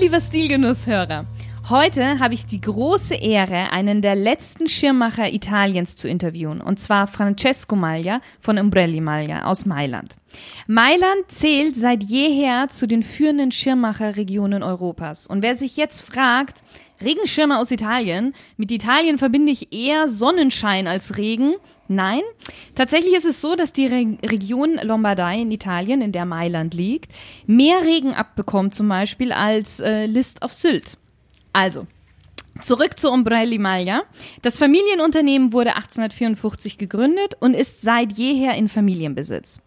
Lieber Stilgenusshörer. Heute habe ich die große Ehre, einen der letzten Schirmmacher Italiens zu interviewen, und zwar Francesco Maglia von Umbrelli Maglia aus Mailand. Mailand zählt seit jeher zu den führenden Schirmmacherregionen Europas. Und wer sich jetzt fragt, Regenschirme aus Italien, mit Italien verbinde ich eher Sonnenschein als Regen, Nein, tatsächlich ist es so, dass die Re Region Lombardei in Italien, in der Mailand liegt, mehr Regen abbekommt zum Beispiel als äh, List auf Sylt. Also, Zurück zu Umbrelli Maglia. Das Familienunternehmen wurde 1854 gegründet und ist seit jeher in Familienbesitz.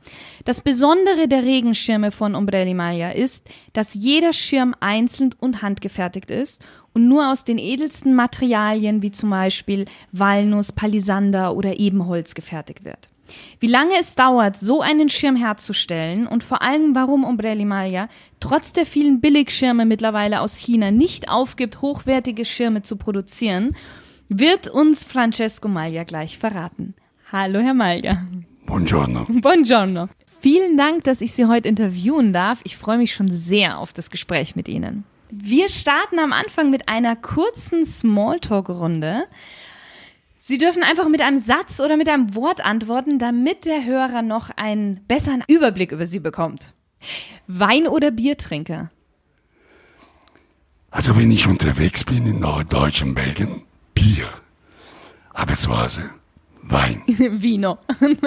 Das Besondere der Regenschirme von Umbrelli Maglia ist, dass jeder Schirm einzeln und handgefertigt ist und nur aus den edelsten Materialien wie zum Beispiel Walnuss, Palisander oder Ebenholz gefertigt wird. Wie lange es dauert, so einen Schirm herzustellen und vor allem warum Umbrelli Maglia trotz der vielen Billigschirme mittlerweile aus China nicht aufgibt, hochwertige Schirme zu produzieren, wird uns Francesco Maglia gleich verraten. Hallo, Herr Maglia. Buongiorno. Buongiorno. Vielen Dank, dass ich Sie heute interviewen darf. Ich freue mich schon sehr auf das Gespräch mit Ihnen. Wir starten am Anfang mit einer kurzen Smalltalk-Runde. Sie dürfen einfach mit einem Satz oder mit einem Wort antworten, damit der Hörer noch einen besseren Überblick über Sie bekommt. Wein- oder Biertrinker? Also wenn ich unterwegs bin in Norddeutschland, Belgien, Bier. Aber zu Hause Wein. Vino.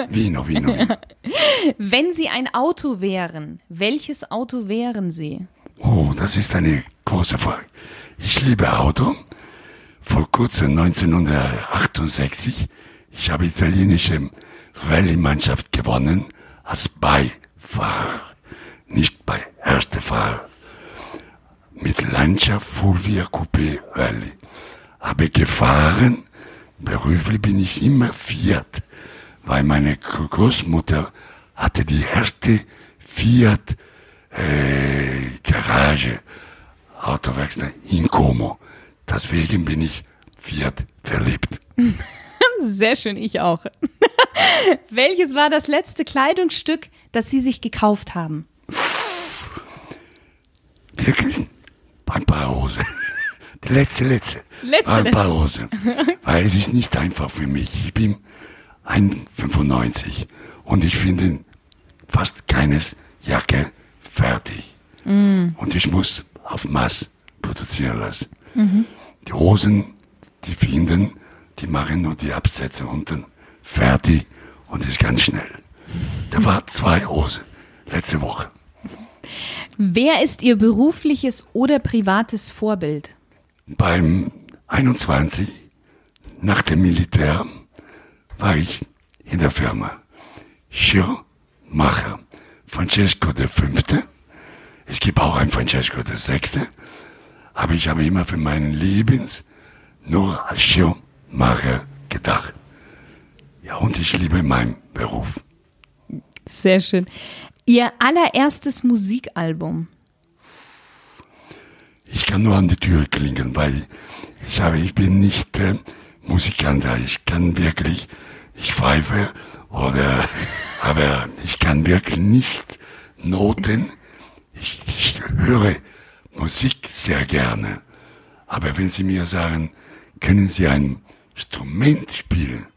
Vino, Vino. Vino. Wenn Sie ein Auto wären, welches Auto wären Sie? Oh, das ist eine große Frage. Ich liebe Auto vor kurzem 1968. Ich habe italienische Rallye-Mannschaft gewonnen als Beifahrer, nicht bei Erstefahrer. Mit Lancia Fulvia Coupé Rallye. Habe gefahren, beruflich bin ich immer Fiat, weil meine Großmutter hatte die erste Fiat äh, Garage, Autowerkstatt in Como. Deswegen bin ich Fiat verliebt. Sehr schön, ich auch. Welches war das letzte Kleidungsstück, das Sie sich gekauft haben? Wirklich? Ein paar Hosen. Die letzte, letzte. Letzte, ein paar Hosen. Weil es ist nicht einfach für mich. Ich bin 1,95 und ich finde fast keines Jacke fertig. Mm. Und ich muss auf Maß produzieren lassen. Mhm. Die Hosen, die finden, die machen nur die Absätze unten fertig und ist ganz schnell. Da war zwei Hosen letzte Woche. Wer ist Ihr berufliches oder privates Vorbild? Beim 21 nach dem Militär war ich in der Firma Schirrmacher Francesco V. Es gibt auch einen Francesco VI aber ich habe immer für meinen Lebens nur als Schirmmacher gedacht. Ja, und ich liebe meinen Beruf. Sehr schön. Ihr allererstes Musikalbum? Ich kann nur an die Tür klingen, weil ich habe, ich bin nicht äh, Musikant, ich kann wirklich, ich pfeife oder, aber ich kann wirklich nicht Noten. Ich, ich höre Musik sehr gerne. Aber wenn Sie mir sagen, können Sie ein Instrument spielen?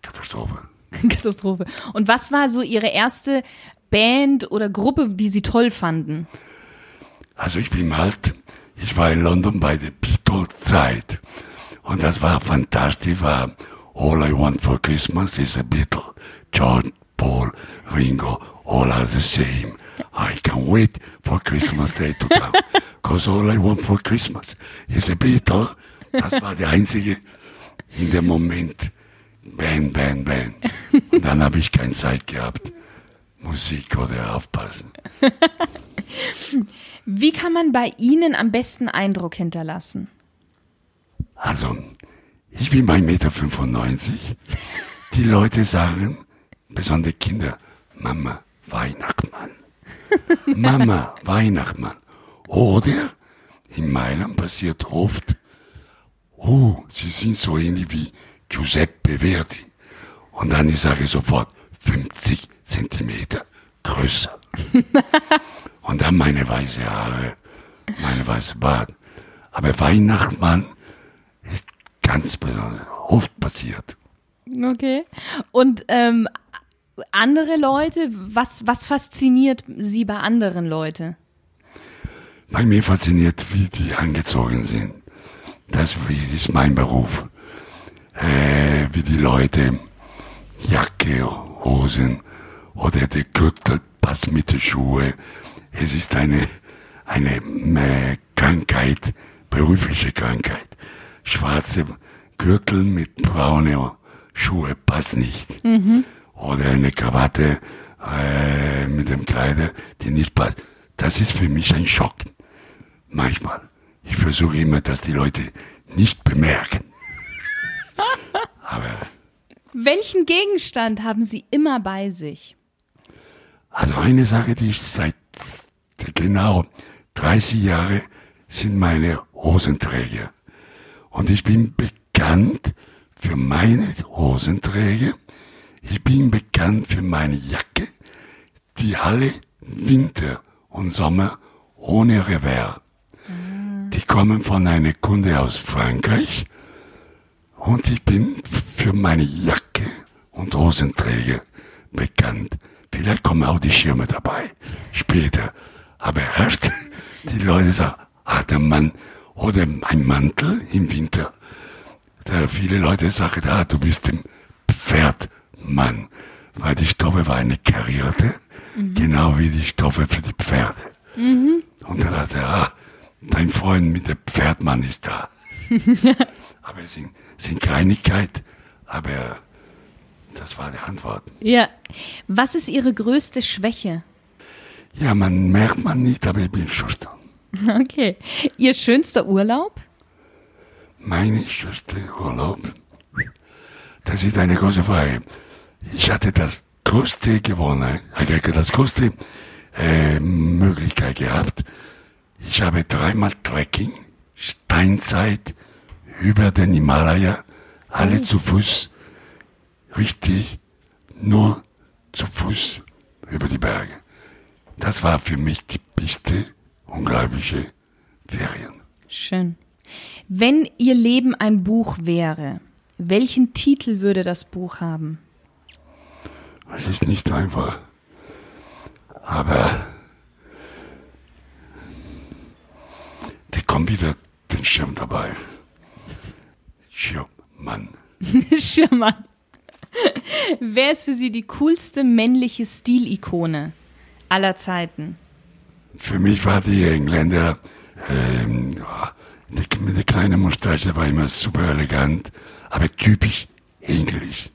Katastrophe. Katastrophe. Und was war so Ihre erste Band oder Gruppe, die Sie toll fanden? Also ich bin halt, ich war in London bei der Beatles-Zeit. Und das war fantastisch, war All I Want for Christmas is a Beatle. George, Paul, Ringo, all are the same. I can't wait for Christmas Day to come. Cause all I want for Christmas is a Beatle. Das war der einzige in dem Moment. Bang, bang, bang. Und dann habe ich keine Zeit gehabt. Musik oder aufpassen. Wie kann man bei Ihnen am besten Eindruck hinterlassen? Also, ich bin 1,95 Meter. Die Leute sagen, besonders Kinder, Mama, Weihnachtsmann. Mama, Weihnachtsmann. Oder in Mailand passiert oft, oh, Sie sind so ähnlich wie Giuseppe Verdi. Und dann ich sage sofort 50 Zentimeter größer. Und dann meine weiße Haare, meine weiße Bart. Aber Weihnachtsmann ist ganz besonders oft passiert. Okay. Und ähm, andere Leute, was, was fasziniert Sie bei anderen Leuten? Bei mir fasziniert, wie die angezogen sind. Das ist mein Beruf. Äh, wie die Leute Jacke, Hosen oder der Gürtel passt mit den Schuhen. Es ist eine, eine äh, Krankheit, berufliche Krankheit. Schwarze Gürtel mit braune Schuhe passt nicht. Mhm. Oder eine Krawatte äh, mit dem Kleider, die nicht passt. Das ist für mich ein Schock. Manchmal. Ich versuche immer, dass die Leute nicht bemerken. Aber. Welchen Gegenstand haben Sie immer bei sich? Also eine Sache, die ich seit genau 30 Jahre sind meine Hosenträger. Und ich bin bekannt für meine Hosenträger. Ich bin bekannt für meine Jacke, die alle Winter und Sommer ohne Revers. Die kommen von einer Kunde aus Frankreich und ich bin für meine Jacke und Hosenträger bekannt. Vielleicht kommen auch die Schirme dabei später. Aber erst die Leute sagen, ah, der Mann oder ein Mantel im Winter. Da viele Leute sagen, ah, du bist ein Pferdmann. Weil die Stoffe war eine karierte, mhm. genau wie die Stoffe für die Pferde. Mhm. Und dann hat er, ah, dein Freund mit dem Pferdmann ist da. aber es sind, sind Kleinigkeit, aber das war die Antwort. Ja. Was ist Ihre größte Schwäche? Ja, man merkt man nicht, aber ich bin schüchtern. Okay. Ihr schönster Urlaub? Meine schönste Urlaub? Das ist eine große Frage. Ich hatte das größte gewonnen, das größte äh, Möglichkeit gehabt. Ich habe dreimal Trekking, Steinzeit, über den Himalaya, alle oh. zu Fuß, richtig, nur zu Fuß über die Berge. Das war für mich die beste, unglaubliche Ferien. Schön. Wenn Ihr Leben ein Buch wäre, welchen Titel würde das Buch haben? Es ist nicht einfach. Aber die kommt wieder den Schirm dabei. Schirmmann. Schirmmann. Wer ist für Sie die coolste männliche Stilikone aller Zeiten? Für mich war die Engländer, ähm, die, mit der kleinen Mustache war immer super elegant, aber typisch englisch.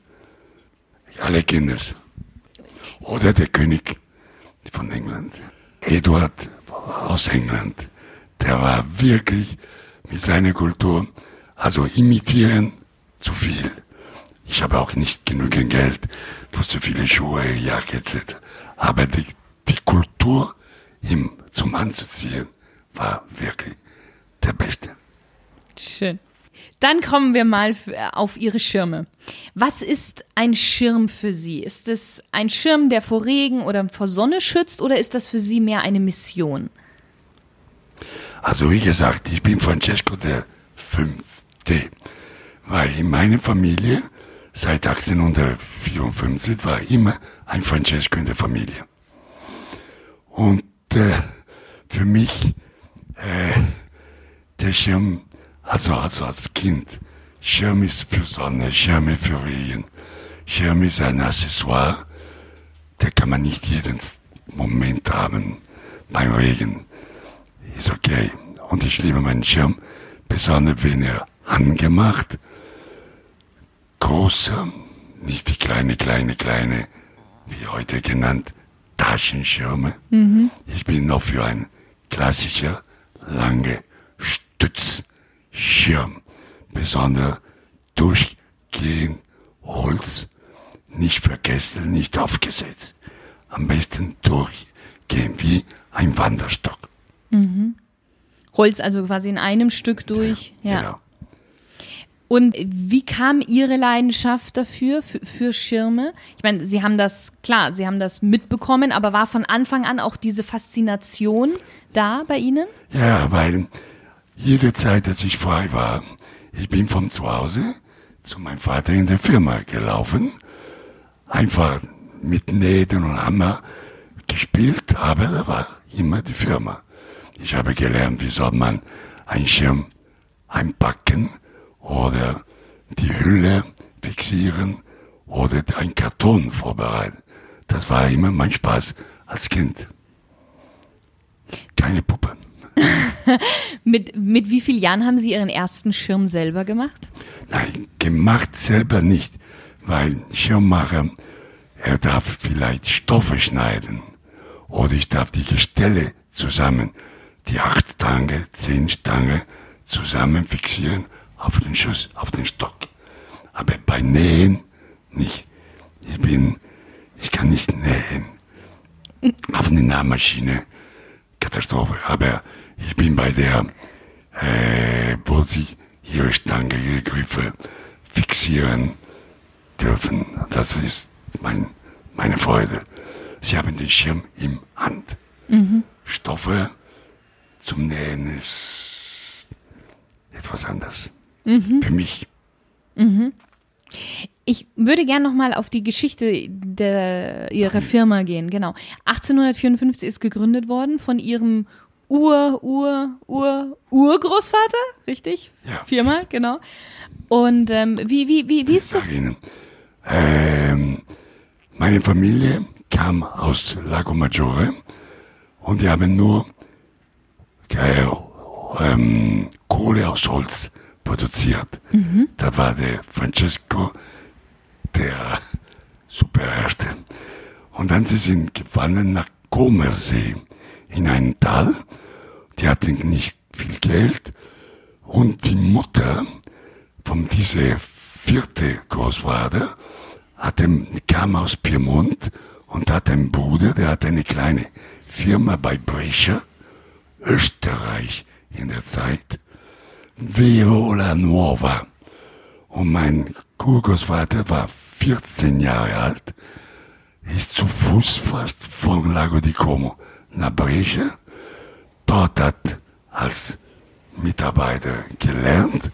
Alle kennen es. Oder der König von England. Eduard aus England. Der war wirklich mit seiner Kultur, also imitieren zu viel. Ich habe auch nicht genügend Geld für so viele Schuhe, Jacke etc. Aber die, die Kultur, ihm zum Anzuziehen, war wirklich der Beste. Schön. Dann kommen wir mal auf Ihre Schirme. Was ist ein Schirm für Sie? Ist es ein Schirm, der vor Regen oder vor Sonne schützt oder ist das für Sie mehr eine Mission? Also wie gesagt, ich bin Francesco der Fünfte, weil in meiner Familie seit 1854 war immer ein Francesco in der Familie. Und äh, für mich äh, der Schirm also, also als Kind, Schirm ist für Sonne, Schirm ist für Regen. Schirm ist ein Accessoire, der kann man nicht jeden Moment haben. Beim Regen ist okay. Und ich liebe meinen Schirm, besonders wenn er angemacht, großer, nicht die kleine, kleine, kleine, wie heute genannt, Taschenschirme. Mhm. Ich bin noch für einen klassischer, lange Stützschirm. Besonders durchgehend Holz, nicht vergessen, nicht aufgesetzt. Am besten durchgehen wie ein Wanderstock. Holz also quasi in einem Stück durch. Ja. Genau. Und wie kam Ihre Leidenschaft dafür, für, für Schirme? Ich meine, Sie haben das, klar, Sie haben das mitbekommen, aber war von Anfang an auch diese Faszination da bei Ihnen? Ja, weil jede Zeit, dass ich frei war, ich bin vom Zuhause zu meinem Vater in der Firma gelaufen, einfach mit Nähten und Hammer gespielt, aber da war immer die Firma. Ich habe gelernt, wie soll man einen Schirm einpacken oder die Hülle fixieren oder einen Karton vorbereiten. Das war immer mein Spaß als Kind. Keine Puppen. Mit, mit wie vielen Jahren haben Sie Ihren ersten Schirm selber gemacht? Nein, gemacht selber nicht, weil Schirmmacher, er darf vielleicht Stoffe schneiden oder ich darf die Gestelle zusammen, die acht Stange, zehn Stange zusammen fixieren auf den Schuss, auf den Stock. Aber bei Nähen nicht. Ich bin, ich kann nicht nähen. Auf eine Nähmaschine, Katastrophe. Aber ich bin bei der, äh, wo sie ihre Stange, ihre Griffe fixieren dürfen. Das ist mein, meine Freude. Sie haben den Schirm im Hand. Stoffe zum Nähen ist etwas anders. Für mich. Ich würde gerne nochmal auf die Geschichte der, Ihrer Firma gehen. Genau. 1854 ist gegründet worden von Ihrem Ur, Ur, Ur, Urgroßvater, richtig? Ja. Firma, genau. Und ähm, wie, wie, wie, wie ist das? Ähm, meine Familie kam aus Lago Maggiore und die haben nur äh, ähm, Kohle aus Holz produziert. Da war der Francesco der Supererste. Und dann sie sind gefahren nach Comersee in ein Tal. Die hatten nicht viel Geld. Und die Mutter von dieser vierte Großvater hatte, kam aus Piemont und hat einen Bruder, der hat eine kleine Firma bei Brescia, Österreich in der Zeit, Veola Nuova. Und mein Urgroßvater war 14 Jahre alt, ist zu Fuß fast von Lago di Como nach Brescia. Dort hat als Mitarbeiter gelernt.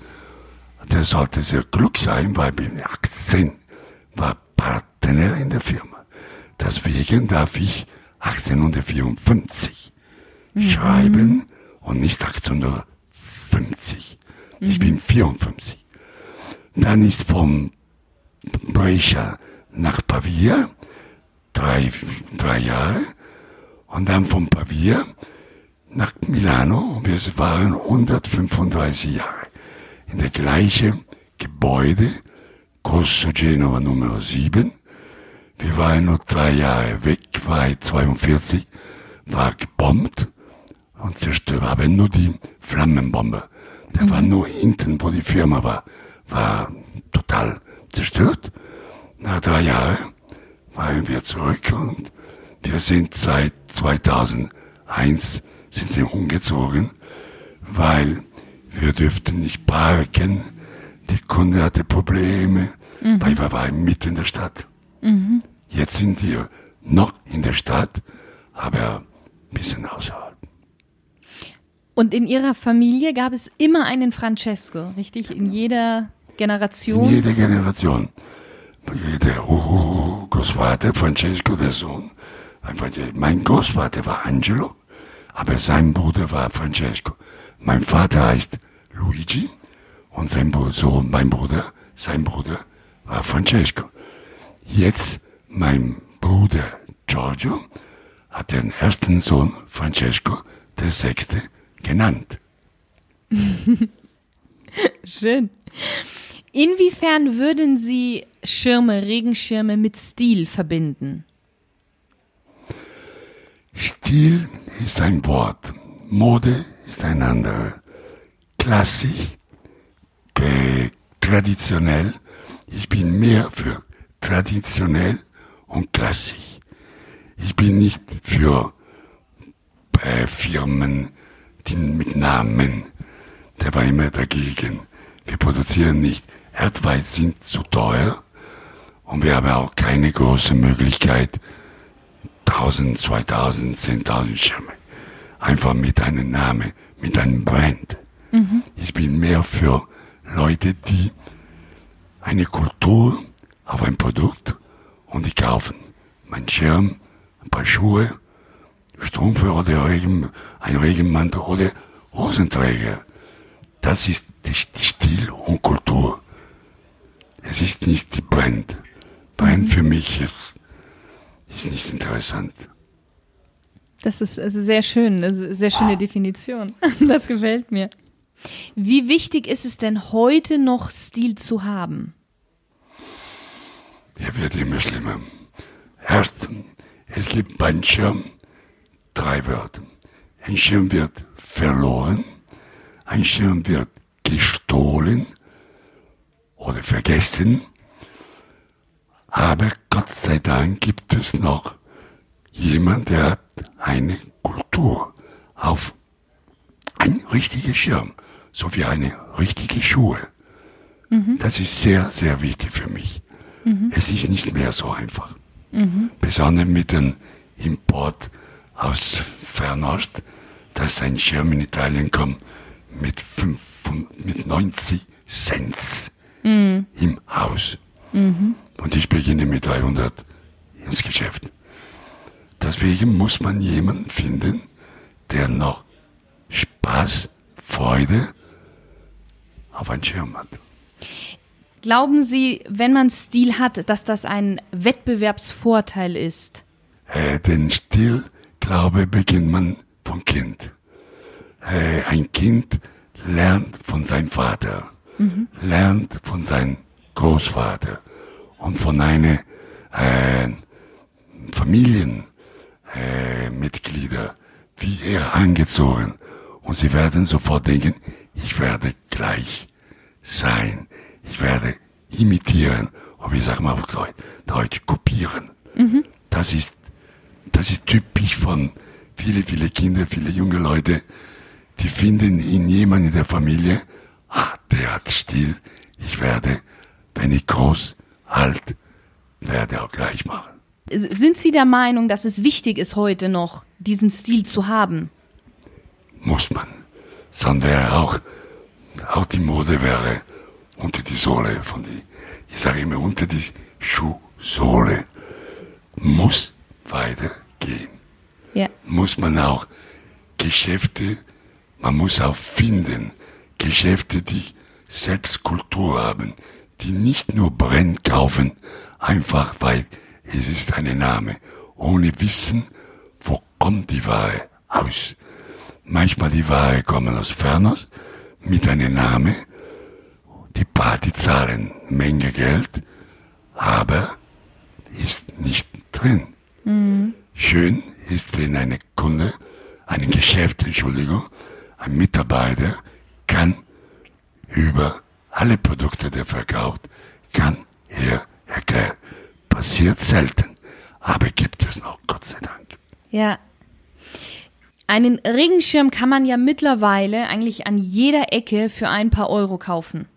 Der sollte sehr klug sein, weil mit 18 war Partner in der Firma. Deswegen darf ich 1854 schreiben und nicht 1850. Ich bin 54. Dann ist vom Brescia nach Pavia, drei, drei Jahre, und dann von Pavia nach Milano. Wir waren 135 Jahre in der gleichen Gebäude, Corso Genova Nummer 7. Wir waren nur drei Jahre weg, war 42, war gebombt und zerstört, aber nur die Flammenbombe. Der war nur hinten, wo die Firma war, war total zerstört. Nach drei Jahren waren wir zurück und wir sind seit 2001 sind sie umgezogen, weil wir dürften nicht parken. Die Kunde hatte Probleme, weil wir waren mitten in der Stadt. Jetzt sind wir noch in der Stadt, aber ein bisschen außerhalb. Und in Ihrer Familie gab es immer einen Francesco, richtig? In jeder Generation? In jeder Generation. Der Großvater, Francesco, der Sohn. Mein Großvater war Angelo, aber sein Bruder war Francesco. Mein Vater heißt Luigi und sein Bruder, Sohn, mein Bruder, sein Bruder war Francesco. Jetzt mein Bruder Giorgio hat den ersten Sohn Francesco, der sechste, genannt. Schön. Inwiefern würden Sie Schirme, Regenschirme mit Stil verbinden? Stil ist ein Wort. Mode ist ein anderer. Klassisch, traditionell. Ich bin mehr für traditionell und klassisch. Ich bin nicht für äh, Firmen die mit Namen. Der war immer dagegen. Wir produzieren nicht. Erdweiz sind zu teuer und wir haben auch keine große Möglichkeit, 1000, 2000, 10.000 Schirme. Einfach mit einem Namen, mit einem Brand. Mhm. Ich bin mehr für Leute, die eine Kultur auf ein Produkt und die kaufen. Mein Schirm, ein paar Schuhe, Strümpfe oder Regen, ein Regenmantel oder Hosenträger. Das ist die, Stil und Kultur. Es ist nicht die Brand. Brand mhm. für mich ist, ist nicht interessant. Das ist also sehr schön, eine sehr schöne Definition. Das gefällt mir. Wie wichtig ist es denn heute noch Stil zu haben? Er wird immer schlimmer. Erst, es gibt beim Schirm drei Wörter. Ein Schirm wird verloren, ein Schirm wird gestohlen oder vergessen, aber Gott sei Dank gibt es noch jemand, der hat eine Kultur auf ein richtiger Schirm, so wie eine richtige Schuhe. Mhm. Das ist sehr, sehr wichtig für mich. Mhm. Es ist nicht mehr so einfach. Mhm. Besonders mit dem Import aus Fernost, dass ein Schirm in Italien kommt mit, fünf, mit 90 Cent mhm. im Haus. Mhm. Und ich beginne mit 300 ins Geschäft. Deswegen muss man jemanden finden, der noch Spaß, Freude auf einen Schirm hat. Glauben Sie, wenn man Stil hat, dass das ein Wettbewerbsvorteil ist? Äh, den Stil Glaube beginnt man vom Kind. Äh, ein Kind lernt von seinem Vater, mhm. lernt von seinem Großvater und von einer äh, Familienmitglieder, äh, wie er angezogen. Und sie werden sofort denken, ich werde gleich sein. Ich werde imitieren. Oder wie sagen wir auf Deutsch, kopieren. Mhm. Das ist das ist typisch von viele, viele Kinder, viele junge Leute, die finden in jemandem in der Familie, ah, der hat Stil, ich werde, wenn ich groß, alt, werde auch gleich machen. Sind Sie der Meinung, dass es wichtig ist, heute noch diesen Stil zu haben? Muss man. Sonst wäre auch, auch die Mode wäre unter die Sohle von die, ich sage immer unter die Schuhsohle. Muss weitergehen. Ja. Muss man auch Geschäfte, man muss auch finden, Geschäfte, die selbst Kultur haben, die nicht nur Brenn kaufen, einfach weil es ist ein Name, ohne Wissen, wo kommt die Ware aus. Manchmal die Ware kommen aus Ferners mit einem Name, die Party zahlen Menge Geld, aber ist nicht drin. Mhm. Schön ist, wenn eine Kunde, ein Geschäft, Entschuldigung, ein Mitarbeiter kann über alle Produkte, die er verkauft, kann er erklären. Passiert selten, aber gibt es noch, Gott sei Dank. Ja. Einen Regenschirm kann man ja mittlerweile eigentlich an jeder Ecke für ein paar Euro kaufen.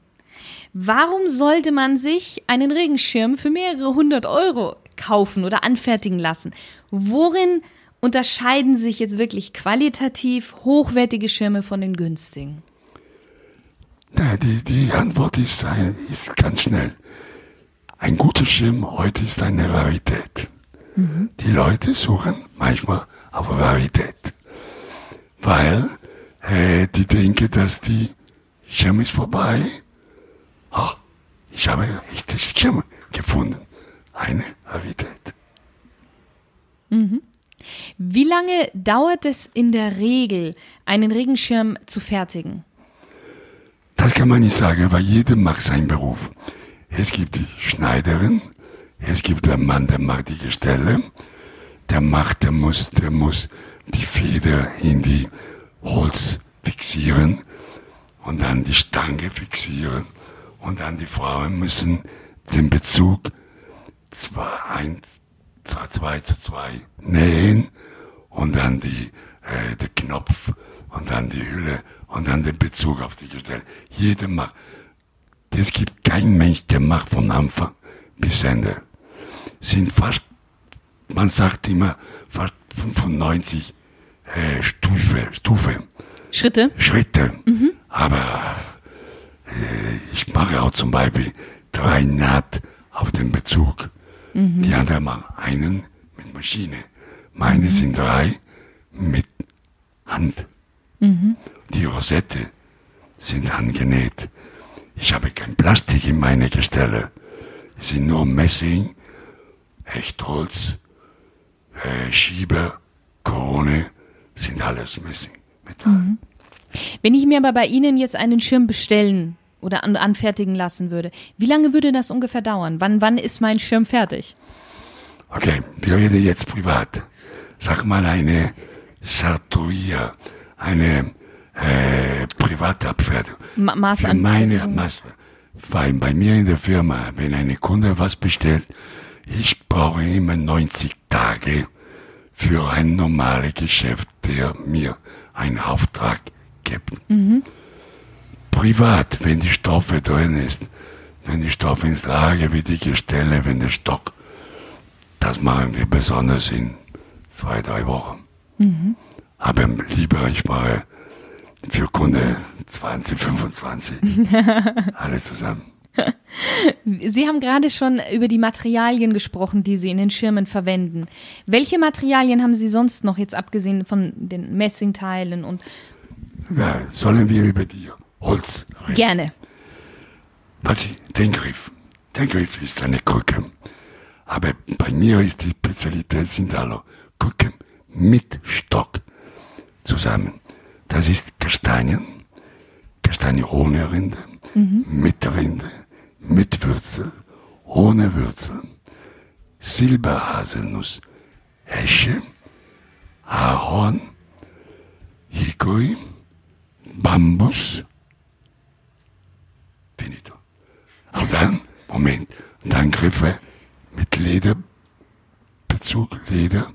Warum sollte man sich einen Regenschirm für mehrere hundert Euro kaufen oder anfertigen lassen. Worin unterscheiden sich jetzt wirklich qualitativ hochwertige Schirme von den günstigen? Na, die, die Antwort ist, ein, ist ganz schnell. Ein guter Schirm heute ist eine Rarität. Mhm. Die Leute suchen manchmal auf Rarität, weil äh, die denken, dass die Schirm ist vorbei. Oh, ich habe echte Schirm gefunden eine Rarität. Mhm. Wie lange dauert es in der Regel, einen Regenschirm zu fertigen? Das kann man nicht sagen, weil jeder macht seinen Beruf. Es gibt die Schneiderin, es gibt der Mann, der macht die Gestelle, der macht, der muss, der muss die Feder in die Holz fixieren und dann die Stange fixieren und dann die Frauen müssen den Bezug zwei, eins, zwei, zwei zu zwei nähen und dann die, äh, der Knopf und dann die Hülle und dann den Bezug auf die Gestelle. Jeder macht. Es gibt kein Mensch, der macht von Anfang bis Ende. Sind fast, man sagt immer, fast 95 äh, Stufe, Stufe. Schritte? Schritte. Aber äh, ich mache auch zum Beispiel drei Naht auf den Bezug. Die anderen machen einen mit Maschine. Meine sind drei mit Hand. Die Rosette sind handgenäht. Ich habe kein Plastik in meine Gestelle. Es sind nur Messing, Echtholz, äh, Schieber, Krone, sind alles Messing. Metall. Wenn ich mir aber bei Ihnen jetzt einen Schirm bestellen oder an, anfertigen lassen würde, wie lange würde das ungefähr dauern? Wann, wann ist mein Schirm fertig? Okay, wir reden jetzt privat. Sag mal eine Sartoria, eine äh, private Abfertigung. Ma Für Maßan meine, Maß, bei, bei mir in der Firma, wenn eine Kunde was bestellt, ich brauche immer 90 Tage für ein normales Geschäft, der mir einen Auftrag gibt. Privat, wenn die Stoffe drin ist, wenn die Stoffe ins Lager, wie die Gestelle, wenn der Stock, das machen wir besonders in zwei, drei Wochen. Aber lieber, ich mache für Kunde 20, 25, alles zusammen. Sie haben gerade schon über die Materialien gesprochen, die Sie in den Schirmen verwenden. Welche Materialien haben Sie sonst noch, jetzt abgesehen von den Messingteilen und Ja, sollen wir über die Holz reden? gerne? Was ich, den Griff. Der Griff ist eine Krücke. Aber bei mir ist die Spezialität sind alle Krücken mit Stock zusammen. Das ist Kastanien, Kastanie ohne Rinde, mit Rinde, mit Würzel, ohne Würzel, Silberhaselnuss, Esche, Ahorn, Hickory, Bambus, finito. Und dann, Moment, dann Griffe mit Lederbezug, Leder,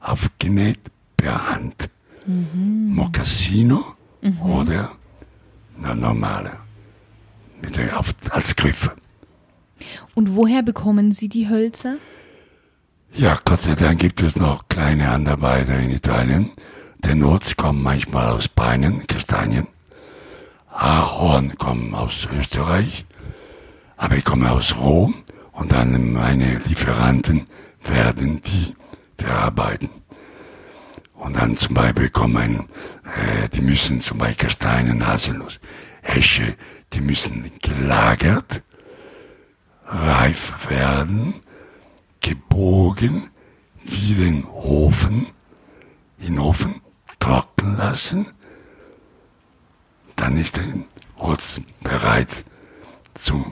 aufgenäht per Hand. Mocassino oder eine normale, mit der, auf, als Griffe. Und woher bekommen Sie die Hölzer? Ja, Gott sei Dank gibt es noch kleine Handarbeiter in Italien. Der Nots kommen manchmal aus Beinen, Kastanien. Ahorn kommen aus Österreich. Aber ich komme aus Rom und dann meine Lieferanten werden die verarbeiten. Und dann zum Beispiel kommen, äh, die müssen zum Beispiel Kastanien, Haselnuss, Esche, die müssen gelagert, reif werden, gebogen, wie den Ofen, in den Ofen trocken lassen. Dann ist der Holz bereit zu,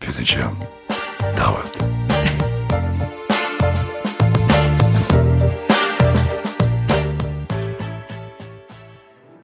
für den Schirm. Dauert.